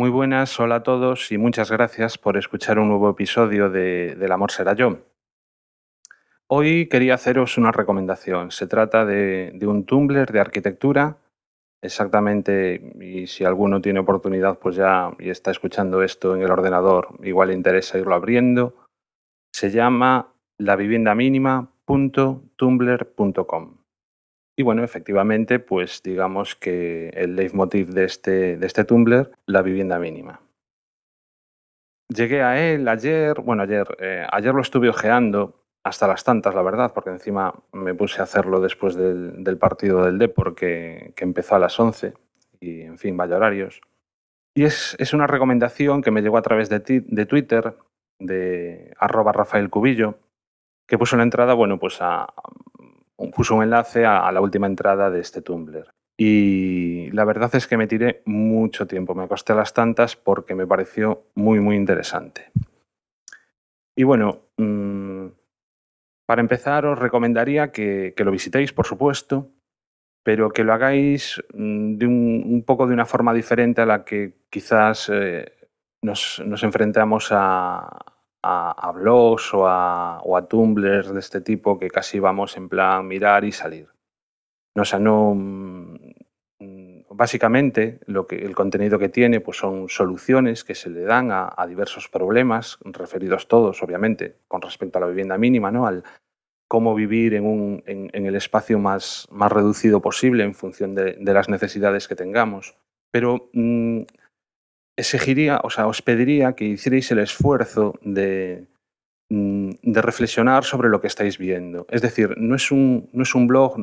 Muy buenas, hola a todos y muchas gracias por escuchar un nuevo episodio de Del amor será yo. Hoy quería haceros una recomendación. Se trata de, de un Tumblr de arquitectura, exactamente, y si alguno tiene oportunidad pues ya y está escuchando esto en el ordenador, igual le interesa irlo abriendo. Se llama laviviendamínima.tumblr.com. Y bueno, efectivamente, pues digamos que el leitmotiv de este, de este Tumblr, la vivienda mínima. Llegué a él ayer, bueno, ayer, eh, ayer lo estuve ojeando hasta las tantas, la verdad, porque encima me puse a hacerlo después del, partido del Depor, que, que empezó a las 11, y en fin, vaya horarios. Y es, es una recomendación que me llegó a través de, de Twitter, de arroba Rafael Cubillo, que puso una entrada, bueno, pues a, puso un enlace a, la última entrada de este Tumblr. Y la verdad es que me tiré mucho tiempo, me acosté a las tantas porque me pareció muy, muy interesante. Y bueno, mm, para empezar os recomendaría que, que lo visitéis, por supuesto, pero que lo hagáis mm, de un, un poco de una forma diferente a la que quizás eh, nos, nos enfrentamos a, a, blogs o a, o a tumblers de este tipo que casi vamos en plan mirar y salir. No, sea, no. mm, mm, Básicamente, lo que, el contenido que tiene pues son soluciones que se le dan a, a diversos problemas, referidos todos, obviamente, con respecto a la vivienda mínima, ¿no? Al cómo vivir en, un, en, en el espacio más, más reducido posible en función de, de las necesidades que tengamos. Pero mm, exigiría, o sea, os pediría que hicierais el esfuerzo de, mm, de reflexionar sobre lo que estáis viendo. Es decir, no es un, no es un blog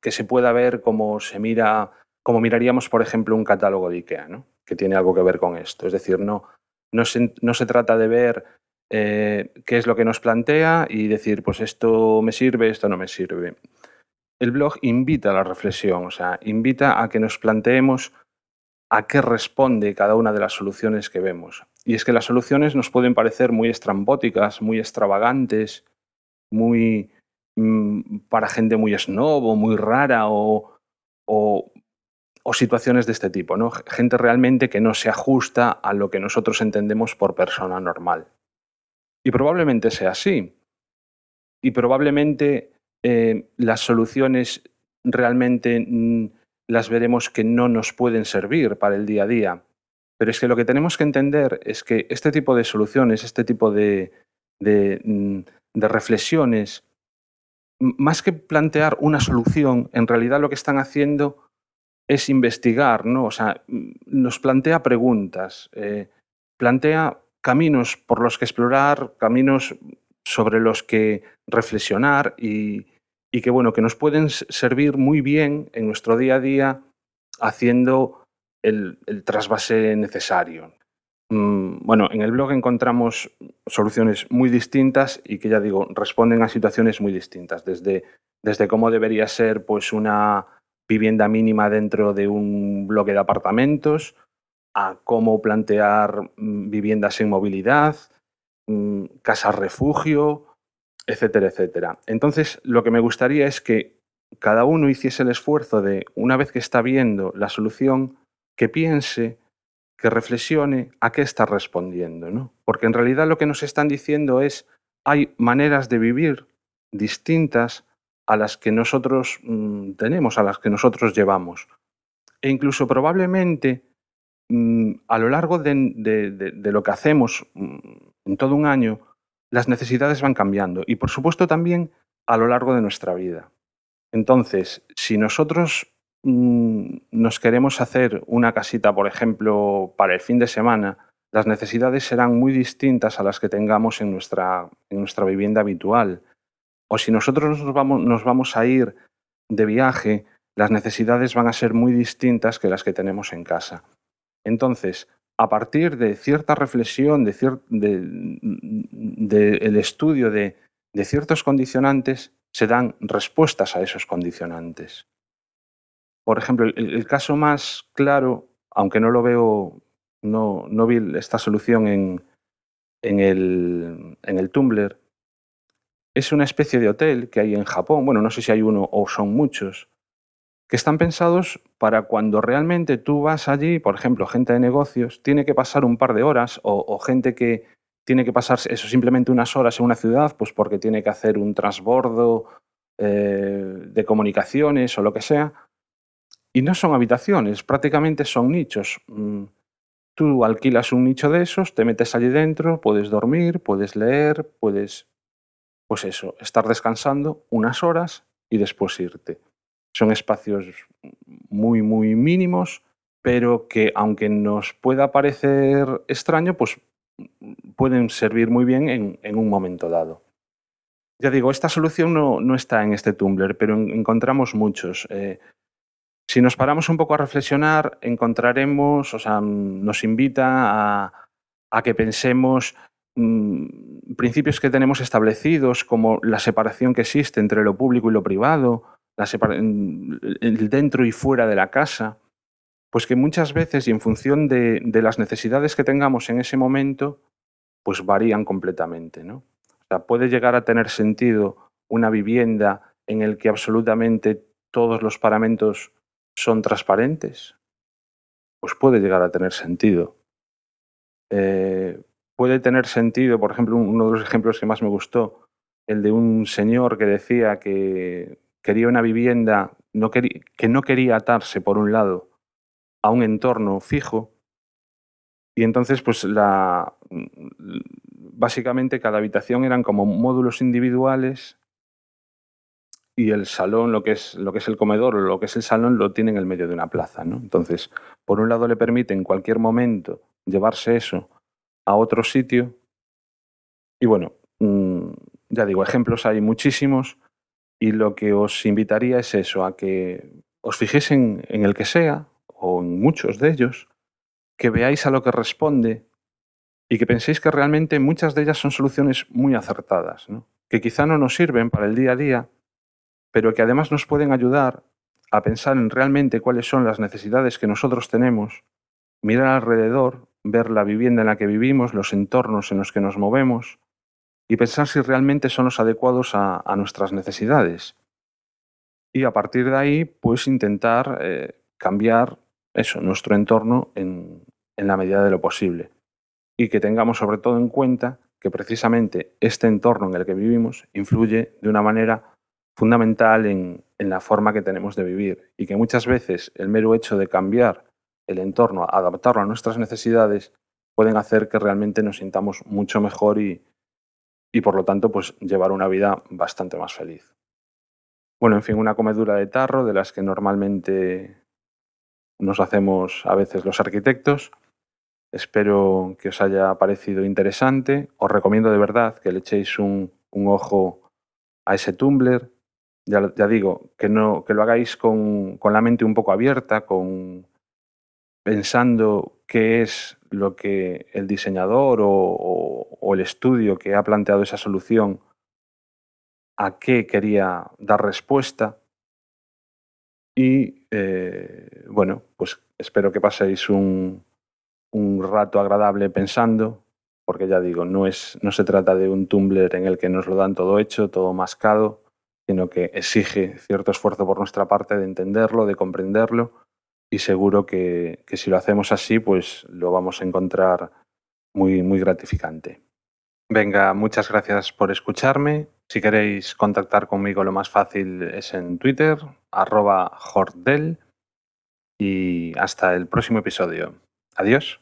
que se pueda ver como se mira, como miraríamos, por ejemplo, un catálogo de IKEA, ¿no? que tiene algo que ver con esto. Es decir, no, no, se, no se trata de ver eh, qué es lo que nos plantea y decir, pues esto me sirve, esto no me sirve. El blog invita a la reflexión, o sea, invita a que nos planteemos a qué responde cada una de las soluciones que vemos. Y es que las soluciones nos pueden parecer muy estrambóticas, muy extravagantes, muy mm, para gente muy snob o muy rara o, o, situaciones de este tipo, ¿no? Gente realmente que no se ajusta a lo que nosotros entendemos por persona normal. Y probablemente sea así. Y probablemente eh, las soluciones realmente mm, las veremos que no nos pueden servir para el día a día. Pero es que lo que tenemos que entender es que este tipo de soluciones, este tipo de, de, mm, reflexiones, más que plantear una solución, en realidad lo que están haciendo es investigar, ¿no? O sea, mm, nos plantea preguntas, eh, plantea caminos por los que explorar, caminos sobre los que reflexionar y, y que, bueno, que nos pueden servir muy bien en nuestro día a día haciendo el, el trasvase necesario. Mm, Bueno, en el blog encontramos soluciones muy distintas y que ya digo, responden a situaciones muy distintas, desde, desde cómo debería ser pues una vivienda mínima dentro de un bloque de apartamentos, a cómo plantear mm, viviendas en movilidad, mm, casas refugio, etcétera, etcétera. Entonces, lo que me gustaría es que cada uno hiciese el esfuerzo de, una vez que está viendo la solución, que piense que reflexione a qué está respondiendo, ¿no? Porque en realidad lo que nos están diciendo es hay maneras de vivir distintas a las que nosotros mm, tenemos, a las que nosotros llevamos. E incluso probablemente mm, a lo largo de, de- de- lo que hacemos mm, en todo un año, las necesidades van cambiando y por supuesto también a lo largo de nuestra vida. Entonces, si nosotros mm, nos queremos hacer una casita, por ejemplo, para el fin de semana, las necesidades serán muy distintas a las que tengamos en nuestra, en nuestra vivienda habitual. O si nosotros nos vamos, nos vamos a ir de viaje, las necesidades van a ser muy distintas que las que tenemos en casa. Entonces, a partir de cierta reflexión, de, cier- de- de el estudio de, ciertos condicionantes, se dan respuestas a esos condicionantes. Por ejemplo, el, caso más claro, aunque no lo veo, no, vi esta solución en, el, en el Tumblr, es una especie de hotel que hay en Japón. Bueno, no sé si hay uno o son muchos, que están pensados para cuando realmente tú vas allí, por ejemplo, gente de negocios, tiene que pasar un par de horas o, gente que tiene que pasar eso simplemente unas horas en una ciudad, pues porque tiene que hacer un transbordo eh, de comunicaciones o lo que sea. Y no son habitaciones, prácticamente son nichos. Mm, tú alquilas un nicho de esos, te metes allí dentro, puedes dormir, puedes leer, puedes, pues eso, estar descansando unas horas y después irte. Son espacios muy, muy mínimos, pero que aunque nos pueda parecer extraño, pues pueden servir muy bien en, un momento dado. Ya digo, esta solución no, está en este Tumblr, pero encontramos muchos. Eh, si nos paramos un poco a reflexionar, encontraremos, o sea, nos invita a, que pensemos mm, principios que tenemos establecidos, como la separación que existe entre lo público y lo privado, el dentro y fuera de la casa, pues que muchas veces y en función de, las necesidades que tengamos en ese momento, pues varían completamente. ¿no? O sea, puede llegar a tener sentido una vivienda en el que absolutamente todos los paramentos son transparentes. Pues puede llegar a tener sentido. Eh, puede tener sentido, por ejemplo, uno de los ejemplos que más me gustó, el de un señor que decía que quería una vivienda que no quería atarse, por un lado, a un entorno fijo. Y entonces, pues la, básicamente cada habitación eran como módulos individuales y el salón, lo que es, lo que es el comedor o lo que es el salón, lo tiene en el medio de una plaza. ¿no? Entonces, por un lado le permite en cualquier momento llevarse eso a otro sitio. Y bueno, mm, ya digo, ejemplos hay muchísimos. Y lo que os invitaría es eso, a que os fijéis en, el que sea, o en muchos de ellos, que veáis a lo que responde y que penséis que realmente muchas de ellas son soluciones muy acertadas, que quizá no nos sirven para el día a día, pero que además nos pueden ayudar a pensar en realmente cuáles son las necesidades que nosotros tenemos, mirar alrededor, ver la vivienda en la que vivimos, los entornos en los que nos movemos, y pensar si realmente son los adecuados a, nuestras necesidades. Y a partir de ahí, pues intentar eh, cambiar eso, nuestro entorno en, la medida de lo posible. Y que tengamos sobre todo en cuenta que precisamente este entorno en el que vivimos influye de una manera fundamental en, en, la forma que tenemos de vivir y que muchas veces el mero hecho de cambiar el entorno, adaptarlo a nuestras necesidades, pueden hacer que realmente nos sintamos mucho mejor y, y por lo tanto pues llevar una vida bastante más feliz. Bueno, en fin, una comedura de tarro de las que normalmente nos hacemos a veces los arquitectos. Espero que os haya parecido interesante. Os recomiendo de verdad que le echéis un, ojo a ese Tumblr. Ya, ya, digo, que, no, que lo hagáis con, con la mente un poco abierta, con, pensando qué es lo que el diseñador o, el estudio que ha planteado esa solución, a qué quería dar respuesta. Y eh, bueno, pues espero que paséis un, rato agradable pensando, porque ya digo, no, es, no se trata de un Tumblr en el que nos lo dan todo hecho, todo mascado, sino que exige cierto esfuerzo por nuestra parte de entenderlo, de comprenderlo y seguro que, si lo hacemos así, pues lo vamos a encontrar muy, muy gratificante. Venga, muchas gracias por escucharme. Si queréis contactar conmigo, lo más fácil es en Twitter, arroba Jordel. Y hasta el próximo episodio. Adiós.